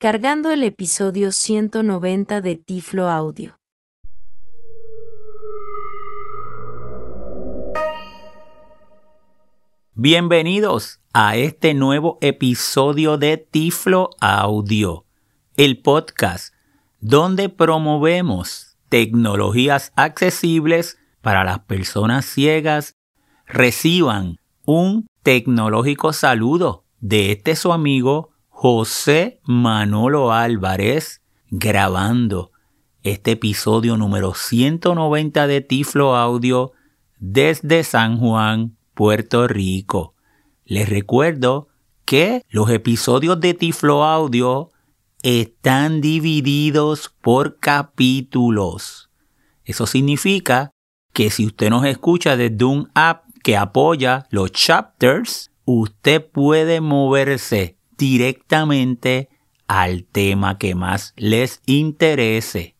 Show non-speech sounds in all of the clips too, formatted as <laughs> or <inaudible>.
cargando el episodio 190 de Tiflo Audio. Bienvenidos a este nuevo episodio de Tiflo Audio, el podcast donde promovemos tecnologías accesibles para las personas ciegas. Reciban un tecnológico saludo de este su amigo José Manolo Álvarez grabando este episodio número 190 de Tiflo Audio desde San Juan, Puerto Rico. Les recuerdo que los episodios de Tiflo Audio están divididos por capítulos. Eso significa que si usted nos escucha desde un app que apoya los chapters, usted puede moverse directamente al tema que más les interese.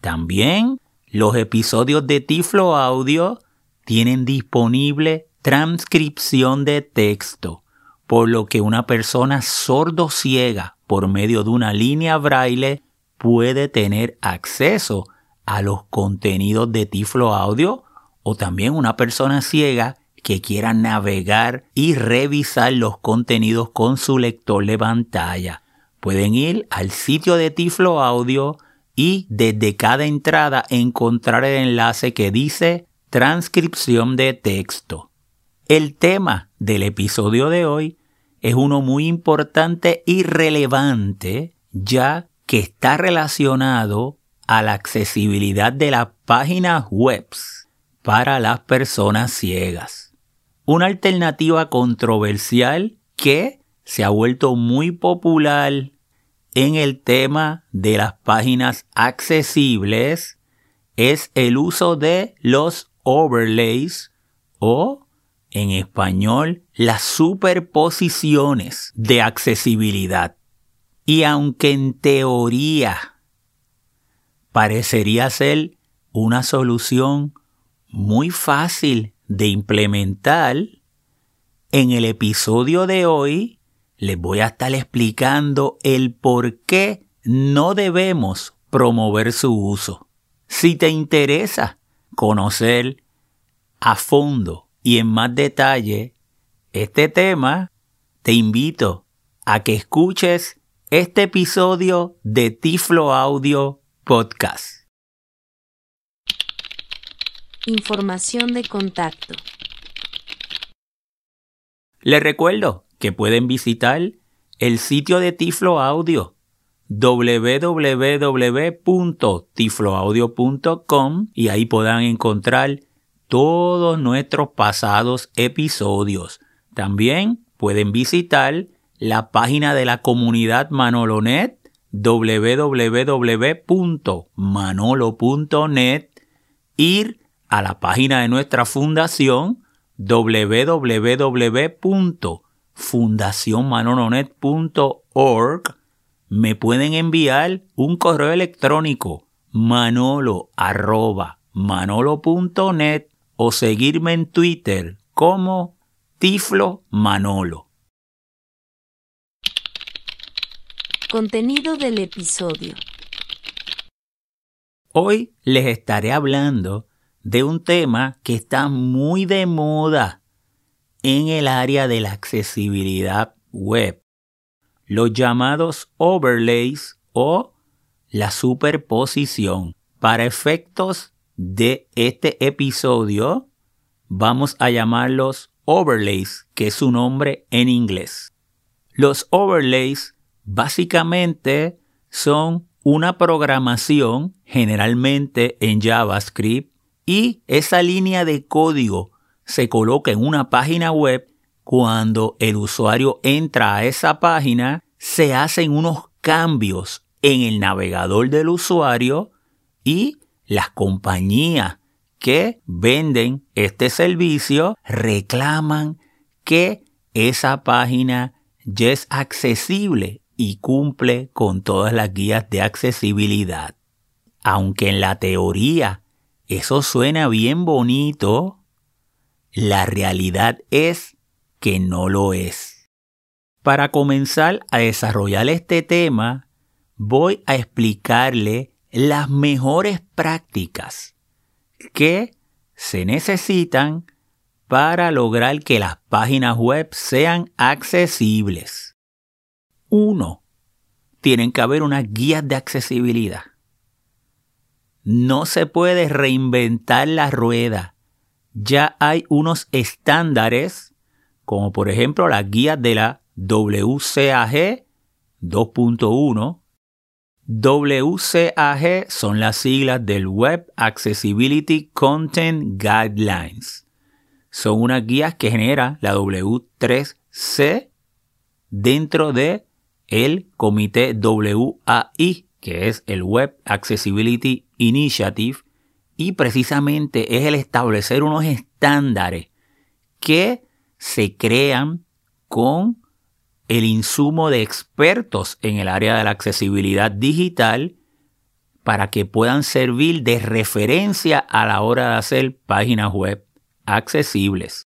También los episodios de Tiflo Audio tienen disponible transcripción de texto, por lo que una persona sordo ciega por medio de una línea braille puede tener acceso a los contenidos de Tiflo Audio o también una persona ciega que quiera navegar y revisar los contenidos con su lector de pantalla. Pueden ir al sitio de Tiflo Audio y desde cada entrada encontrar el enlace que dice transcripción de texto. El tema del episodio de hoy es uno muy importante y relevante ya que está relacionado a la accesibilidad de las páginas web para las personas ciegas. Una alternativa controversial que se ha vuelto muy popular en el tema de las páginas accesibles es el uso de los overlays o en español las superposiciones de accesibilidad. Y aunque en teoría parecería ser una solución muy fácil de implementar, en el episodio de hoy les voy a estar explicando el por qué no debemos promover su uso. Si te interesa conocer a fondo y en más detalle este tema, te invito a que escuches este episodio de Tiflo Audio Podcast. Información de contacto. Les recuerdo que pueden visitar el sitio de Tiflo Audio www.tifloaudio.com y ahí podrán encontrar todos nuestros pasados episodios. También pueden visitar la página de la comunidad Manolonet www.manolo.net ir a la página de nuestra fundación www.fundacionmanolonet.org me pueden enviar un correo electrónico manolo manolo.net o seguirme en Twitter como Tiflo Manolo. Contenido del episodio. Hoy les estaré hablando de un tema que está muy de moda en el área de la accesibilidad web, los llamados overlays o la superposición. Para efectos de este episodio, vamos a llamarlos overlays, que es su nombre en inglés. Los overlays básicamente son una programación generalmente en JavaScript y esa línea de código se coloca en una página web. Cuando el usuario entra a esa página, se hacen unos cambios en el navegador del usuario y las compañías que venden este servicio reclaman que esa página ya es accesible y cumple con todas las guías de accesibilidad. Aunque en la teoría eso suena bien bonito, la realidad es que no lo es. Para comenzar a desarrollar este tema, voy a explicarle las mejores prácticas que se necesitan para lograr que las páginas web sean accesibles. 1. Tienen que haber unas guías de accesibilidad. No se puede reinventar la rueda. Ya hay unos estándares, como por ejemplo las guías de la WCAG 2.1. WCAG son las siglas del Web Accessibility Content Guidelines. Son unas guías que genera la W3C dentro de comité WAI, que es el Web Accessibility Initiative, y precisamente es el establecer unos estándares que se crean con el insumo de expertos en el área de la accesibilidad digital para que puedan servir de referencia a la hora de hacer páginas web accesibles.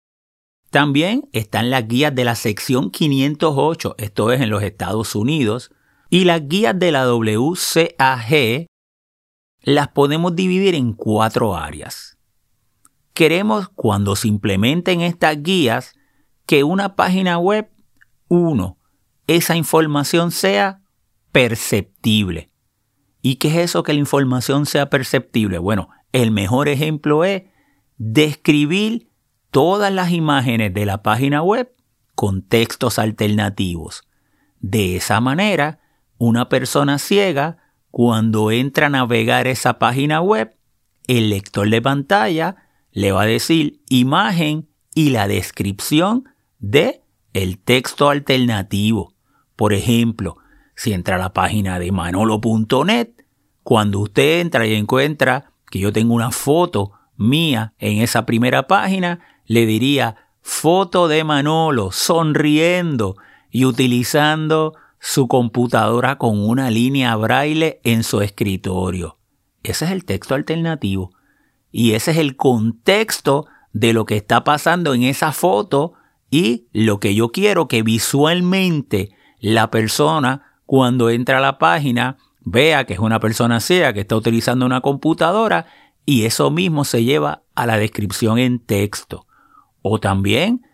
También están las guías de la sección 508, esto es en los Estados Unidos, y las guías de la WCAG las podemos dividir en cuatro áreas. Queremos, cuando se implementen estas guías, que una página web, uno, esa información sea perceptible. ¿Y qué es eso que la información sea perceptible? Bueno, el mejor ejemplo es describir todas las imágenes de la página web con textos alternativos. De esa manera, una persona ciega, cuando entra a navegar esa página web, el lector de pantalla le va a decir imagen y la descripción de el texto alternativo. Por ejemplo, si entra a la página de manolo.net, cuando usted entra y encuentra que yo tengo una foto mía en esa primera página, le diría foto de Manolo sonriendo y utilizando su computadora con una línea braille en su escritorio. Ese es el texto alternativo. Y ese es el contexto de lo que está pasando en esa foto y lo que yo quiero que visualmente la persona cuando entra a la página vea que es una persona ciega que está utilizando una computadora y eso mismo se lleva a la descripción en texto. O también,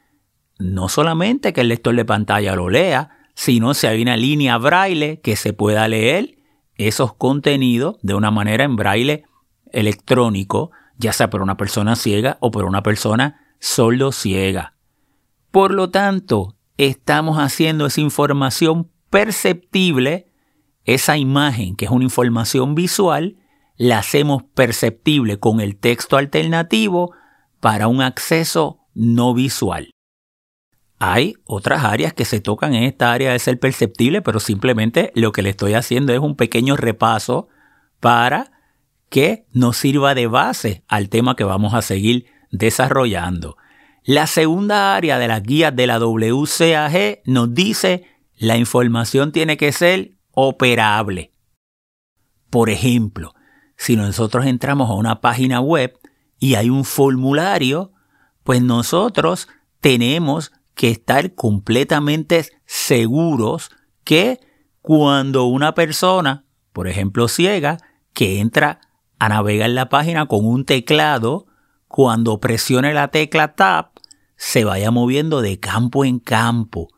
no solamente que el lector de pantalla lo lea, sino si hay una línea braille que se pueda leer esos contenidos de una manera en braille electrónico, ya sea por una persona ciega o por una persona sordo ciega. Por lo tanto, estamos haciendo esa información perceptible, esa imagen que es una información visual, la hacemos perceptible con el texto alternativo para un acceso no visual. Hay otras áreas que se tocan en esta área de ser perceptible, pero simplemente lo que le estoy haciendo es un pequeño repaso para que nos sirva de base al tema que vamos a seguir desarrollando. La segunda área de las guías de la WCAG nos dice la información tiene que ser operable. Por ejemplo, si nosotros entramos a una página web y hay un formulario, pues nosotros tenemos que estar completamente seguros que cuando una persona, por ejemplo ciega, que entra a navegar la página con un teclado, cuando presione la tecla Tab, se vaya moviendo de campo en campo.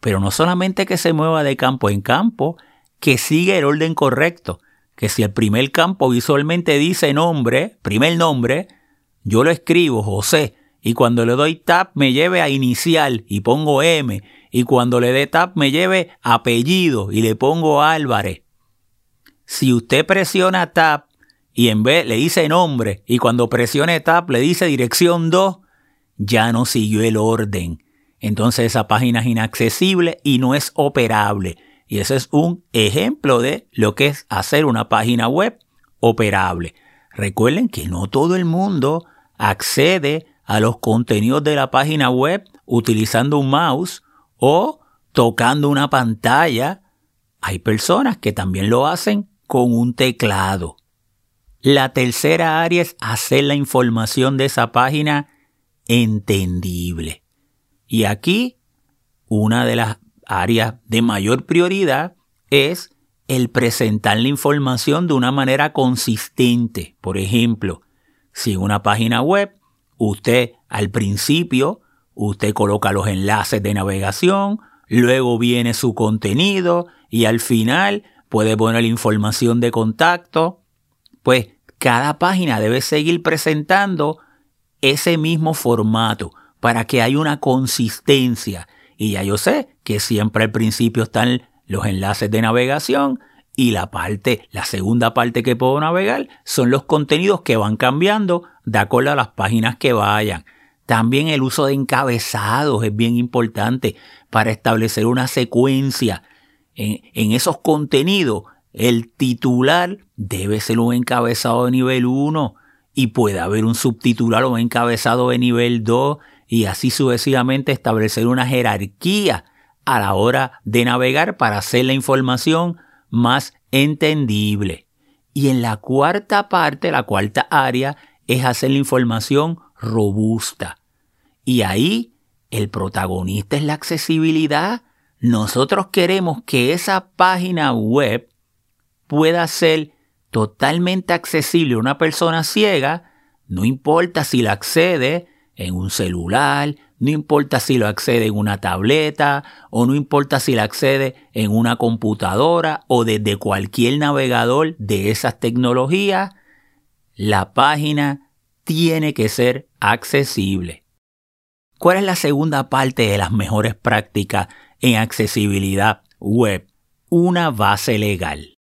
Pero no solamente que se mueva de campo en campo, que siga el orden correcto que si el primer campo visualmente dice nombre, primer nombre, yo lo escribo José y cuando le doy tab me lleve a inicial y pongo M y cuando le dé tab me lleve apellido y le pongo Álvarez. Si usted presiona tab y en vez le dice nombre y cuando presione tab le dice dirección 2, ya no siguió el orden. Entonces esa página es inaccesible y no es operable. Y ese es un ejemplo de lo que es hacer una página web operable. Recuerden que no todo el mundo accede a los contenidos de la página web utilizando un mouse o tocando una pantalla. Hay personas que también lo hacen con un teclado. La tercera área es hacer la información de esa página entendible. Y aquí una de las áreas de mayor prioridad es el presentar la información de una manera consistente. Por ejemplo, si una página web usted al principio usted coloca los enlaces de navegación, luego viene su contenido y al final puede poner información de contacto, pues cada página debe seguir presentando ese mismo formato para que haya una consistencia. Y ya yo sé que siempre al principio están los enlaces de navegación y la parte, la segunda parte que puedo navegar son los contenidos que van cambiando de acuerdo a las páginas que vayan. También el uso de encabezados es bien importante para establecer una secuencia. En, en esos contenidos, el titular debe ser un encabezado de nivel 1 y puede haber un subtitular o un encabezado de nivel 2 y así sucesivamente establecer una jerarquía a la hora de navegar para hacer la información más entendible. Y en la cuarta parte, la cuarta área, es hacer la información robusta. Y ahí el protagonista es la accesibilidad. Nosotros queremos que esa página web pueda ser totalmente accesible a una persona ciega, no importa si la accede en un celular, no importa si lo accede en una tableta o no importa si lo accede en una computadora o desde cualquier navegador de esas tecnologías, la página tiene que ser accesible. ¿Cuál es la segunda parte de las mejores prácticas en accesibilidad web? Una base legal.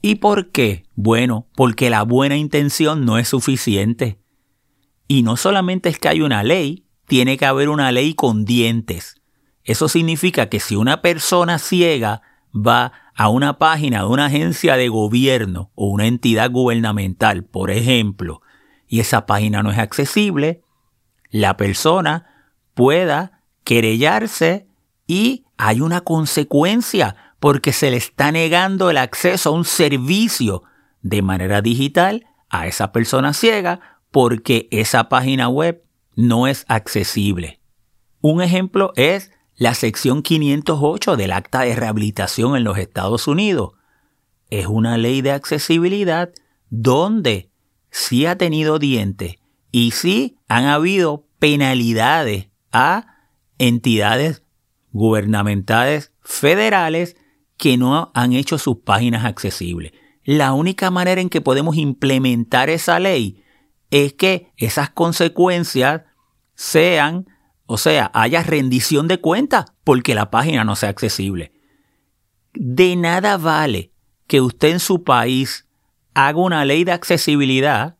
¿Y por qué? Bueno, porque la buena intención no es suficiente. Y no solamente es que hay una ley, tiene que haber una ley con dientes. Eso significa que si una persona ciega va a una página de una agencia de gobierno o una entidad gubernamental, por ejemplo, y esa página no es accesible, la persona pueda querellarse y hay una consecuencia porque se le está negando el acceso a un servicio de manera digital a esa persona ciega porque esa página web no es accesible. Un ejemplo es la sección 508 del Acta de Rehabilitación en los Estados Unidos. Es una ley de accesibilidad donde sí ha tenido dientes y sí han habido penalidades a entidades gubernamentales federales que no han hecho sus páginas accesibles. La única manera en que podemos implementar esa ley es que esas consecuencias sean, o sea, haya rendición de cuentas porque la página no sea accesible. De nada vale que usted en su país haga una ley de accesibilidad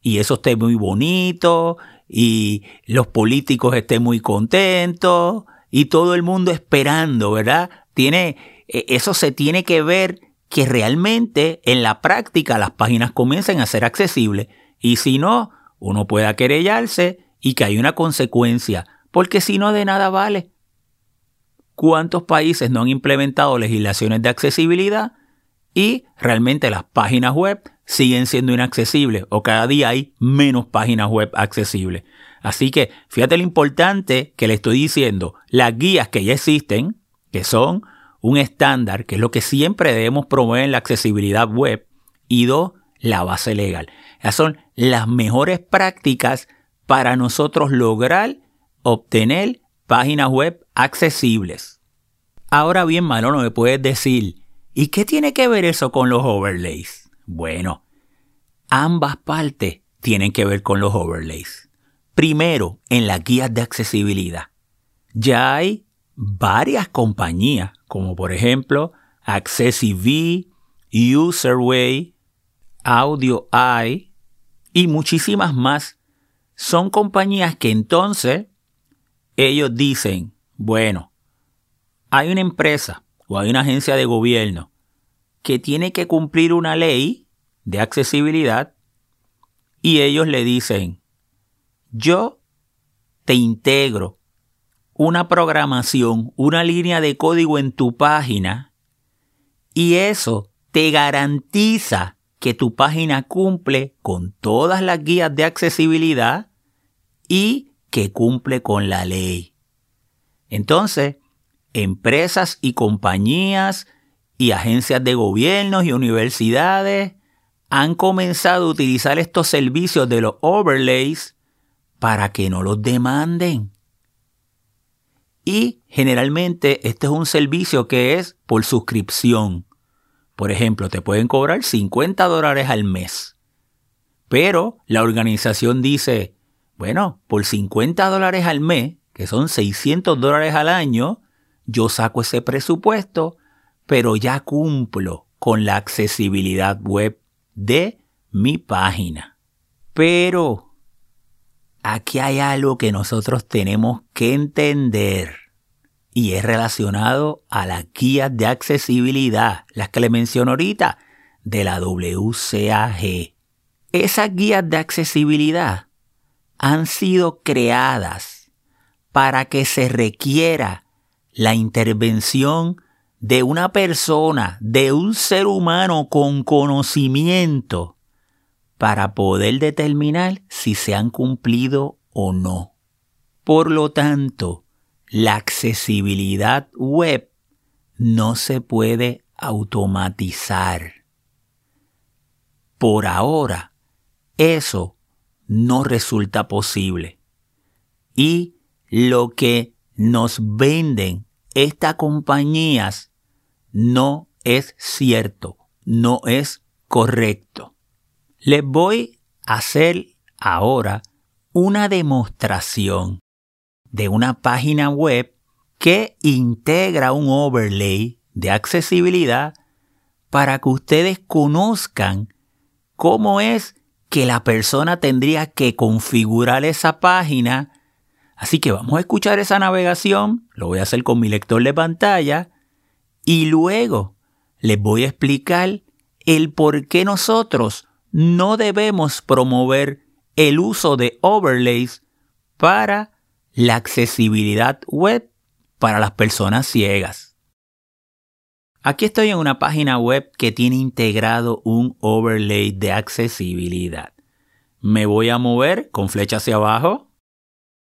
y eso esté muy bonito y los políticos estén muy contentos y todo el mundo esperando, ¿verdad? Tiene, e, eso se tiene que ver que realmente en la práctica las páginas comiencen a ser accesibles y si no, uno pueda querellarse y que hay una consecuencia, porque si no de nada vale. ¿Cuántos países no han implementado legislaciones de accesibilidad y realmente las páginas web siguen siendo inaccesibles o cada día hay menos páginas web accesibles? Así que fíjate lo importante que le estoy diciendo, las guías que ya existen, que son un estándar, que es lo que siempre debemos promover en la accesibilidad web, y dos, la base legal. Esas son las mejores prácticas para nosotros lograr obtener páginas web accesibles. Ahora bien, Manolo, me puedes decir, ¿y qué tiene que ver eso con los overlays? Bueno, ambas partes tienen que ver con los overlays. Primero, en las guías de accesibilidad. Ya hay varias compañías, como por ejemplo AccessiV, Userway, AudioEye y muchísimas más son compañías que entonces ellos dicen, bueno, hay una empresa o hay una agencia de gobierno que tiene que cumplir una ley de accesibilidad y ellos le dicen, yo te integro una programación, una línea de código en tu página y eso te garantiza que tu página cumple con todas las guías de accesibilidad y que cumple con la ley. Entonces, empresas y compañías y agencias de gobiernos y universidades han comenzado a utilizar estos servicios de los overlays para que no los demanden. Y generalmente este es un servicio que es por suscripción. Por ejemplo, te pueden cobrar 50 dólares al mes. Pero la organización dice, bueno, por 50 dólares al mes, que son 600 dólares al año, yo saco ese presupuesto, pero ya cumplo con la accesibilidad web de mi página. Pero aquí hay algo que nosotros tenemos que entender y es relacionado a las guías de accesibilidad, las que le menciono ahorita, de la WCAG. Esas guías de accesibilidad han sido creadas para que se requiera la intervención de una persona, de un ser humano con conocimiento, para poder determinar si se han cumplido o no. Por lo tanto, la accesibilidad web no se puede automatizar. Por ahora, eso no resulta posible. Y lo que nos venden estas compañías no es cierto, no es correcto. Les voy a hacer ahora una demostración de una página web que integra un overlay de accesibilidad para que ustedes conozcan cómo es que la persona tendría que configurar esa página. Así que vamos a escuchar esa navegación, lo voy a hacer con mi lector de pantalla y luego les voy a explicar el por qué nosotros no debemos promover el uso de overlays para la accesibilidad web para las personas ciegas. Aquí estoy en una página web que tiene integrado un overlay de accesibilidad. Me voy a mover con flecha hacia abajo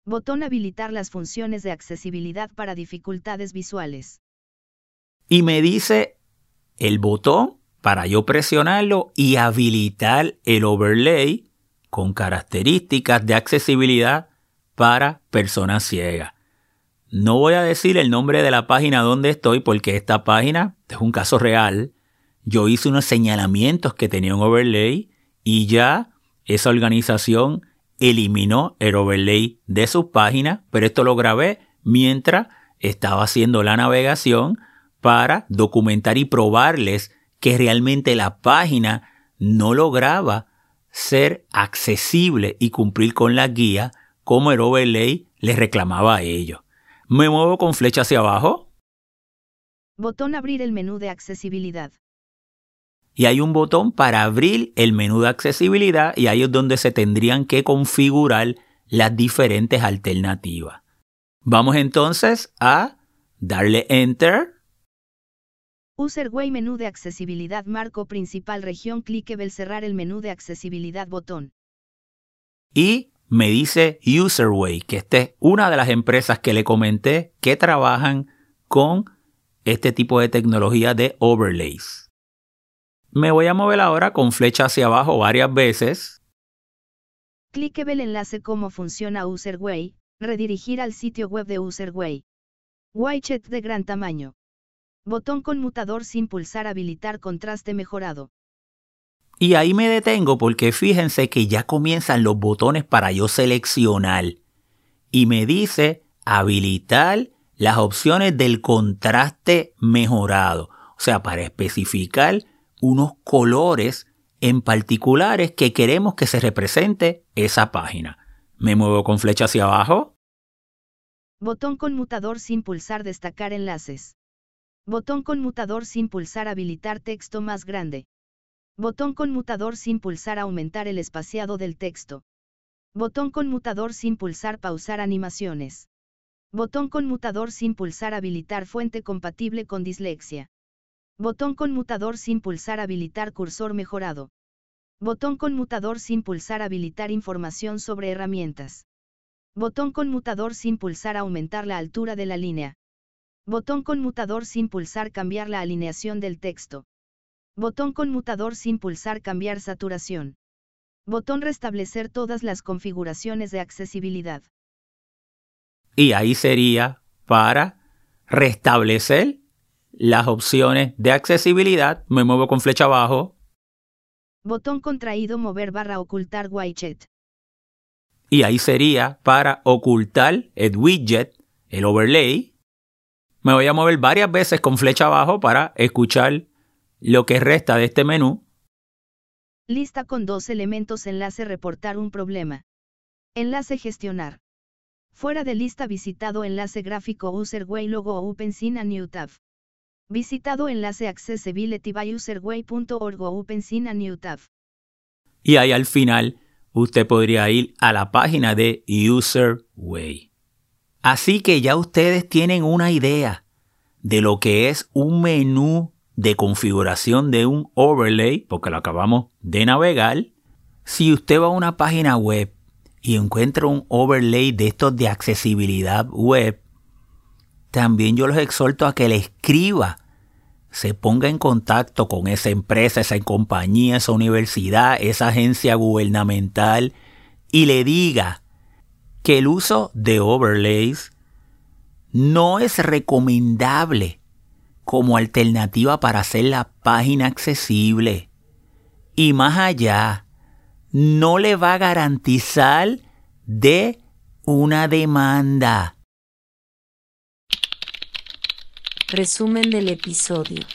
Botón habilitar las funciones de accesibilidad para dificultades visuales. Y me dice el botón para yo presionarlo y habilitar el overlay con características de accesibilidad para personas ciegas. No voy a decir el nombre de la página donde estoy porque esta página es un caso real. Yo hice unos señalamientos que tenía un overlay y ya esa organización eliminó el overlay de sus páginas, pero esto lo grabé mientras estaba haciendo la navegación para documentar y probarles que realmente la página no lograba ser accesible y cumplir con la guía como el overlay les reclamaba a ellos. Me muevo con flecha hacia abajo. Botón abrir el menú de accesibilidad y hay un botón para abrir el menú de accesibilidad y ahí es donde se tendrían que configurar las diferentes alternativas. Vamos entonces a darle Enter. Userway menú de accesibilidad marco principal región clickable cerrar el menú de accesibilidad botón. Y me dice Userway, que esta es una de las empresas que le comenté que trabajan con este tipo de tecnología de overlays. Me voy a mover ahora con flecha hacia abajo varias veces. Clique el enlace cómo funciona Userway, redirigir al sitio web de Userway. Widget de gran tamaño. Botón conmutador sin pulsar habilitar contraste mejorado. Y ahí me detengo porque fíjense que ya comienzan los botones para yo seleccionar. Y me dice habilitar las opciones del contraste mejorado. O sea, para especificar unos colores en particulares que queremos que se represente esa página. Me muevo con flecha hacia abajo. Botón conmutador sin pulsar destacar enlaces. Botón conmutador sin pulsar habilitar texto más grande. Botón conmutador sin pulsar aumentar el espaciado del texto. Botón conmutador sin pulsar pausar animaciones. Botón conmutador sin pulsar habilitar fuente compatible con dislexia. Botón conmutador sin pulsar habilitar cursor mejorado. Botón conmutador sin pulsar habilitar información sobre herramientas. Botón conmutador sin pulsar aumentar la altura de la línea. Botón conmutador sin pulsar cambiar la alineación del texto. Botón conmutador sin pulsar cambiar saturación. Botón restablecer todas las configuraciones de accesibilidad. Y ahí sería para restablecer las opciones de accesibilidad. Me muevo con flecha abajo. Botón contraído mover barra ocultar widget. Y ahí sería para ocultar el widget, el overlay. Me voy a mover varias veces con flecha abajo para escuchar lo que resta de este menú. Lista con dos elementos enlace reportar un problema. Enlace gestionar. Fuera de lista visitado enlace gráfico userway logo OpenSyn a new tab. Visitado enlace accessibility by userway.org OpenSyn a new tab. Y ahí al final usted podría ir a la página de Userway. Así que ya ustedes tienen una idea de lo que es un menú de configuración de un overlay, porque lo acabamos de navegar. Si usted va a una página web y encuentra un overlay de estos de accesibilidad web, también yo los exhorto a que le escriba, se ponga en contacto con esa empresa, esa compañía, esa universidad, esa agencia gubernamental y le diga que el uso de overlays no es recomendable como alternativa para hacer la página accesible. Y más allá, no le va a garantizar de una demanda. Resumen del episodio.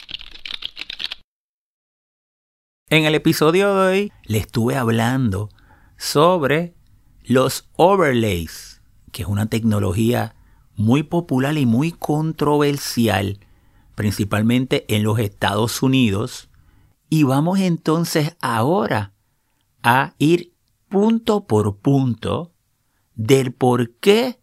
En el episodio de hoy le estuve hablando sobre los overlays, que es una tecnología muy popular y muy controversial, principalmente en los Estados Unidos. Y vamos entonces ahora a ir punto por punto del por qué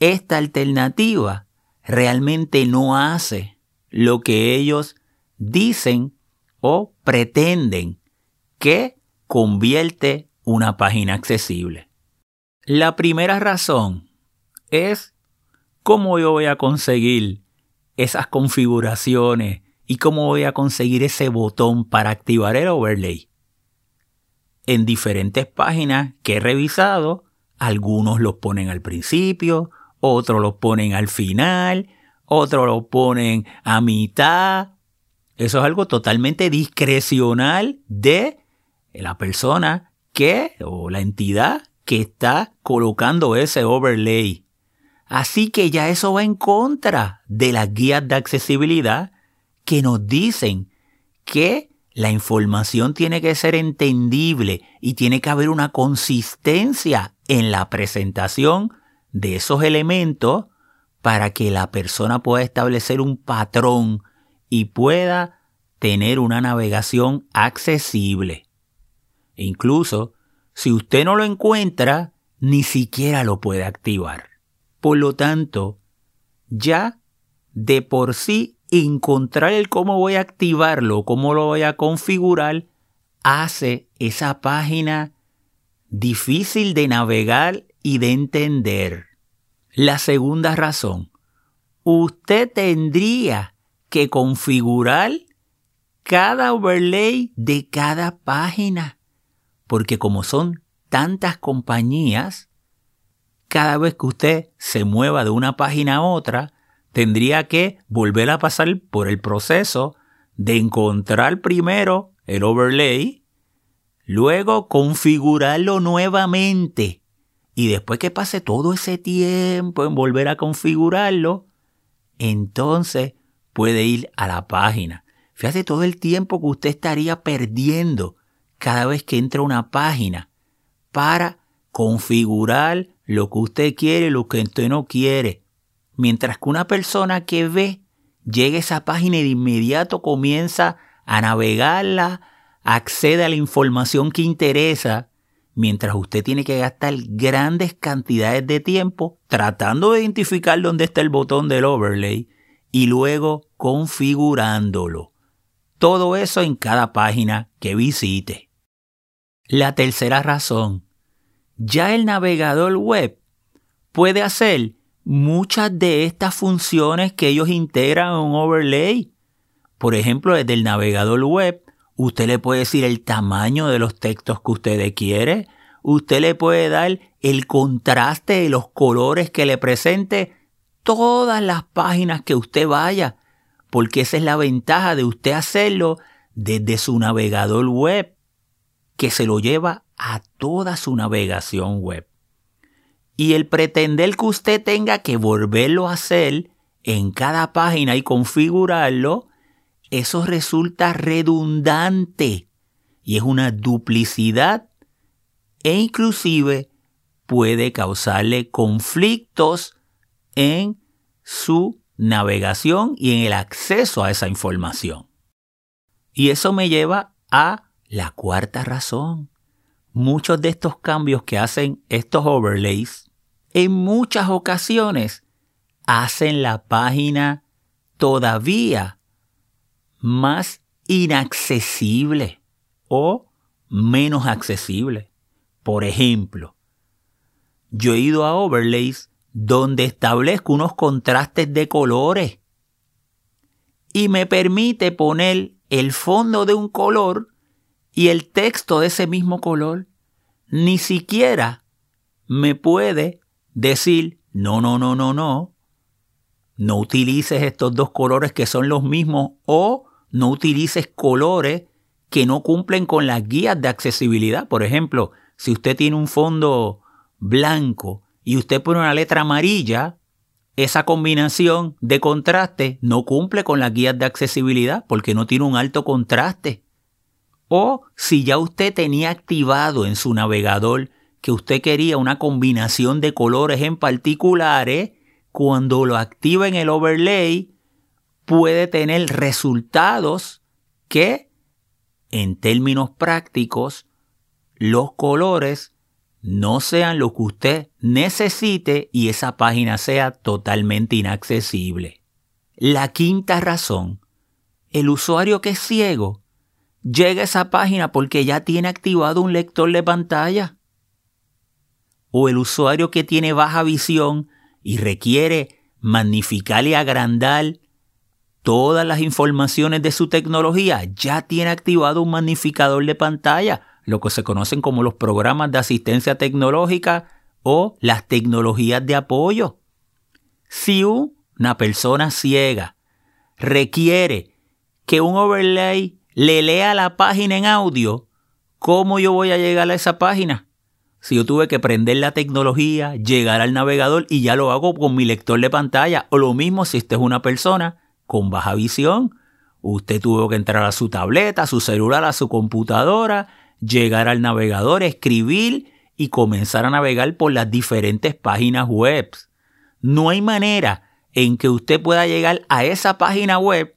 esta alternativa realmente no hace lo que ellos dicen o pretenden que convierte una página accesible. La primera razón es cómo yo voy a conseguir esas configuraciones y cómo voy a conseguir ese botón para activar el overlay. En diferentes páginas que he revisado, algunos los ponen al principio, otros los ponen al final, otros los ponen a mitad. Eso es algo totalmente discrecional de la persona que o la entidad que está colocando ese overlay. Así que ya eso va en contra de las guías de accesibilidad que nos dicen que la información tiene que ser entendible y tiene que haber una consistencia en la presentación de esos elementos para que la persona pueda establecer un patrón y pueda tener una navegación accesible. Incluso, si usted no lo encuentra, ni siquiera lo puede activar. Por lo tanto, ya de por sí encontrar el cómo voy a activarlo, cómo lo voy a configurar, hace esa página difícil de navegar y de entender. La segunda razón, usted tendría que configurar cada overlay de cada página, porque como son tantas compañías, cada vez que usted se mueva de una página a otra, tendría que volver a pasar por el proceso de encontrar primero el overlay, luego configurarlo nuevamente y después que pase todo ese tiempo en volver a configurarlo, entonces puede ir a la página. Fíjate todo el tiempo que usted estaría perdiendo cada vez que entra a una página para configurar lo que usted quiere y lo que usted no quiere. Mientras que una persona que ve llega a esa página y de inmediato comienza a navegarla, accede a la información que interesa, mientras usted tiene que gastar grandes cantidades de tiempo tratando de identificar dónde está el botón del overlay y luego configurándolo. Todo eso en cada página que visite. La tercera razón ya el navegador web puede hacer muchas de estas funciones que ellos integran en un overlay. Por ejemplo, desde el navegador web, usted le puede decir el tamaño de los textos que usted quiere. Usted le puede dar el contraste de los colores que le presente todas las páginas que usted vaya, porque esa es la ventaja de usted hacerlo desde su navegador web, que se lo lleva a toda su navegación web. Y el pretender que usted tenga que volverlo a hacer en cada página y configurarlo, eso resulta redundante y es una duplicidad e inclusive puede causarle conflictos en su navegación y en el acceso a esa información. Y eso me lleva a la cuarta razón. Muchos de estos cambios que hacen estos overlays, en muchas ocasiones hacen la página todavía más inaccesible o menos accesible. Por ejemplo, yo he ido a overlays donde establezco unos contrastes de colores y me permite poner el fondo de un color y el texto de ese mismo color. Ni siquiera me puede decir, no, no, no, no, no, no utilices estos dos colores que son los mismos o no utilices colores que no cumplen con las guías de accesibilidad. Por ejemplo, si usted tiene un fondo blanco y usted pone una letra amarilla, esa combinación de contraste no cumple con las guías de accesibilidad porque no tiene un alto contraste. O si ya usted tenía activado en su navegador que usted quería una combinación de colores en particulares, cuando lo activa en el overlay, puede tener resultados que, en términos prácticos, los colores no sean lo que usted necesite y esa página sea totalmente inaccesible. La quinta razón, el usuario que es ciego llega a esa página porque ya tiene activado un lector de pantalla. O el usuario que tiene baja visión y requiere magnificar y agrandar todas las informaciones de su tecnología, ya tiene activado un magnificador de pantalla lo que se conocen como los programas de asistencia tecnológica o las tecnologías de apoyo. Si una persona ciega requiere que un overlay le lea la página en audio, ¿cómo yo voy a llegar a esa página? Si yo tuve que prender la tecnología, llegar al navegador y ya lo hago con mi lector de pantalla, o lo mismo si usted es una persona con baja visión, usted tuvo que entrar a su tableta, a su celular, a su computadora, llegar al navegador, escribir y comenzar a navegar por las diferentes páginas web. No hay manera en que usted pueda llegar a esa página web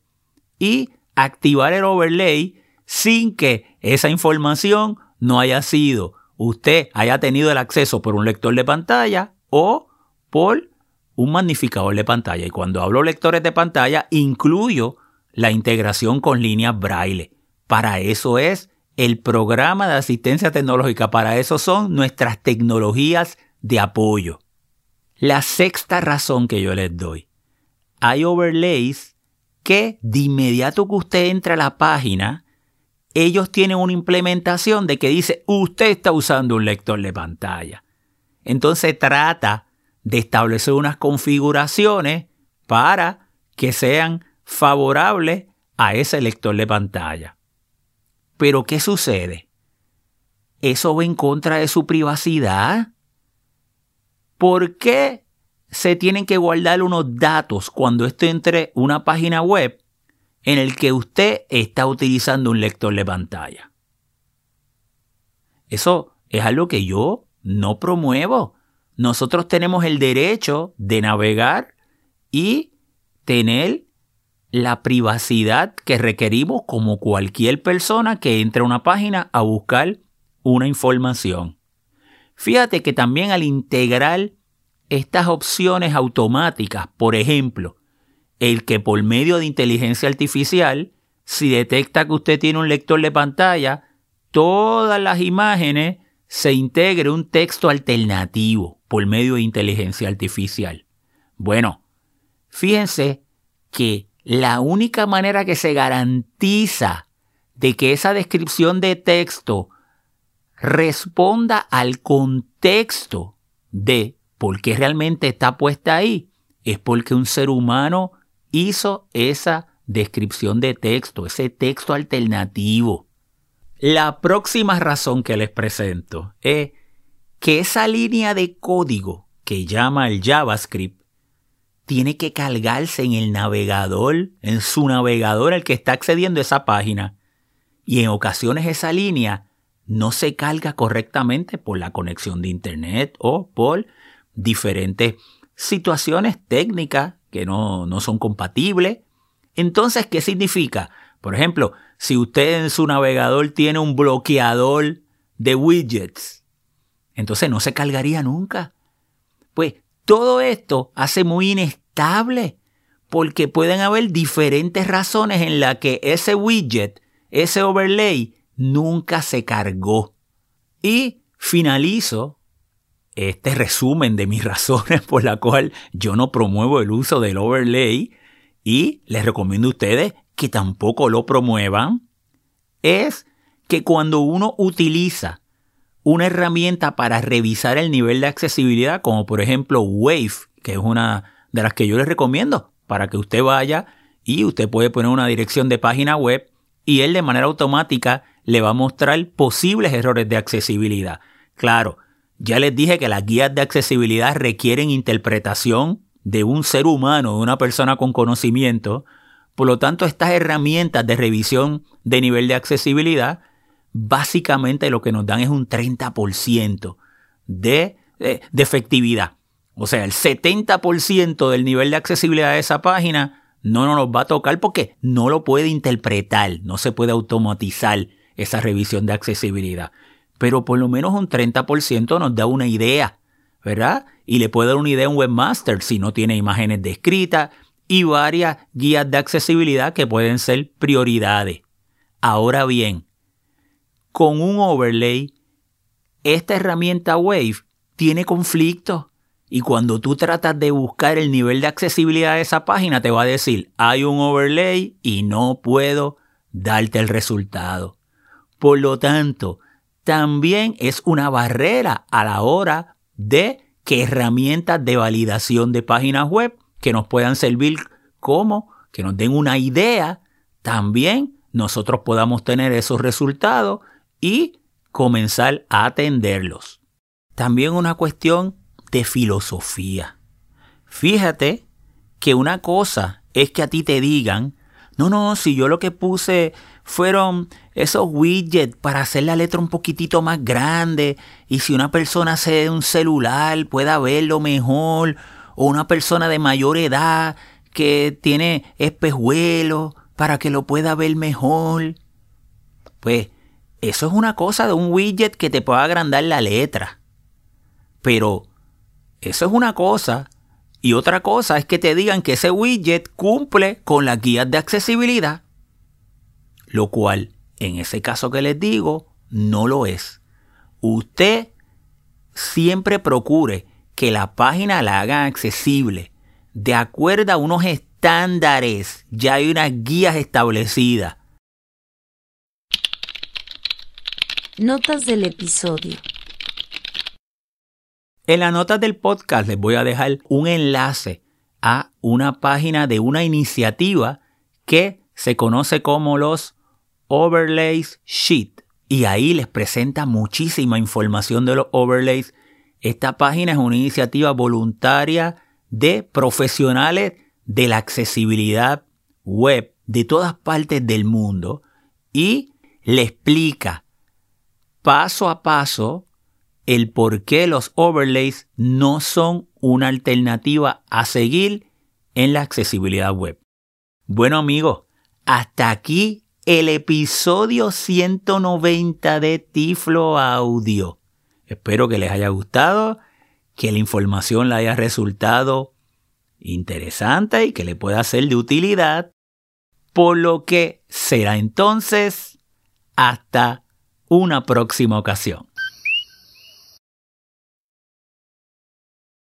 y activar el overlay sin que esa información no haya sido usted haya tenido el acceso por un lector de pantalla o por un magnificador de pantalla. Y cuando hablo lectores de pantalla, incluyo la integración con líneas braille. Para eso es el programa de asistencia tecnológica. Para eso son nuestras tecnologías de apoyo. La sexta razón que yo les doy. Hay overlays que de inmediato que usted entra a la página, ellos tienen una implementación de que dice usted está usando un lector de pantalla. Entonces trata de establecer unas configuraciones para que sean favorables a ese lector de pantalla. Pero ¿qué sucede? Eso va en contra de su privacidad. ¿Por qué se tienen que guardar unos datos cuando esto entre una página web en el que usted está utilizando un lector de pantalla? Eso es algo que yo no promuevo. Nosotros tenemos el derecho de navegar y tener la privacidad que requerimos como cualquier persona que entre a una página a buscar una información. Fíjate que también al integrar estas opciones automáticas, por ejemplo, el que por medio de inteligencia artificial, si detecta que usted tiene un lector de pantalla, todas las imágenes se integre un texto alternativo por medio de inteligencia artificial. Bueno, fíjense que la única manera que se garantiza de que esa descripción de texto responda al contexto de por qué realmente está puesta ahí, es porque un ser humano hizo esa descripción de texto, ese texto alternativo. La próxima razón que les presento es que esa línea de código que llama el JavaScript tiene que cargarse en el navegador, en su navegador el que está accediendo a esa página. Y en ocasiones esa línea no se carga correctamente por la conexión de Internet o por diferentes situaciones técnicas que no, no son compatibles. Entonces, ¿qué significa? Por ejemplo, si usted en su navegador tiene un bloqueador de widgets, entonces no se cargaría nunca. Pues todo esto hace muy inestable porque pueden haber diferentes razones en las que ese widget, ese overlay, nunca se cargó. Y finalizo este resumen de mis <laughs> razones por la cual yo no promuevo el uso del overlay y les recomiendo a ustedes que tampoco lo promuevan, es que cuando uno utiliza una herramienta para revisar el nivel de accesibilidad, como por ejemplo Wave, que es una de las que yo les recomiendo para que usted vaya y usted puede poner una dirección de página web y él de manera automática le va a mostrar posibles errores de accesibilidad. Claro, ya les dije que las guías de accesibilidad requieren interpretación de un ser humano, de una persona con conocimiento. Por lo tanto, estas herramientas de revisión de nivel de accesibilidad básicamente lo que nos dan es un 30% de, de, de efectividad. O sea, el 70% del nivel de accesibilidad de esa página no nos va a tocar porque no lo puede interpretar, no se puede automatizar esa revisión de accesibilidad. Pero por lo menos un 30% nos da una idea, ¿verdad? Y le puede dar una idea a un webmaster si no tiene imágenes descritas y varias guías de accesibilidad que pueden ser prioridades. Ahora bien, con un overlay, esta herramienta Wave tiene conflictos. Y cuando tú tratas de buscar el nivel de accesibilidad de esa página, te va a decir, hay un overlay y no puedo darte el resultado. Por lo tanto, también es una barrera a la hora de que herramientas de validación de páginas web que nos puedan servir como que nos den una idea, también nosotros podamos tener esos resultados y comenzar a atenderlos. También una cuestión de filosofía. Fíjate que una cosa es que a ti te digan, no, no, si yo lo que puse fueron esos widgets para hacer la letra un poquitito más grande y si una persona hace un celular pueda verlo mejor o una persona de mayor edad que tiene espejuelos para que lo pueda ver mejor. Pues eso es una cosa de un widget que te pueda agrandar la letra. Pero eso es una cosa. Y otra cosa es que te digan que ese widget cumple con las guías de accesibilidad. Lo cual, en ese caso que les digo, no lo es. Usted siempre procure que la página la haga accesible de acuerdo a unos estándares. Ya hay unas guías establecidas Notas del episodio. En las notas del podcast les voy a dejar un enlace a una página de una iniciativa que se conoce como los Overlays Sheet. Y ahí les presenta muchísima información de los overlays. Esta página es una iniciativa voluntaria de profesionales de la accesibilidad web de todas partes del mundo y le explica paso a paso el por qué los overlays no son una alternativa a seguir en la accesibilidad web. Bueno amigos, hasta aquí el episodio 190 de Tiflo Audio. Espero que les haya gustado, que la información le haya resultado interesante y que le pueda ser de utilidad, por lo que será entonces hasta una próxima ocasión.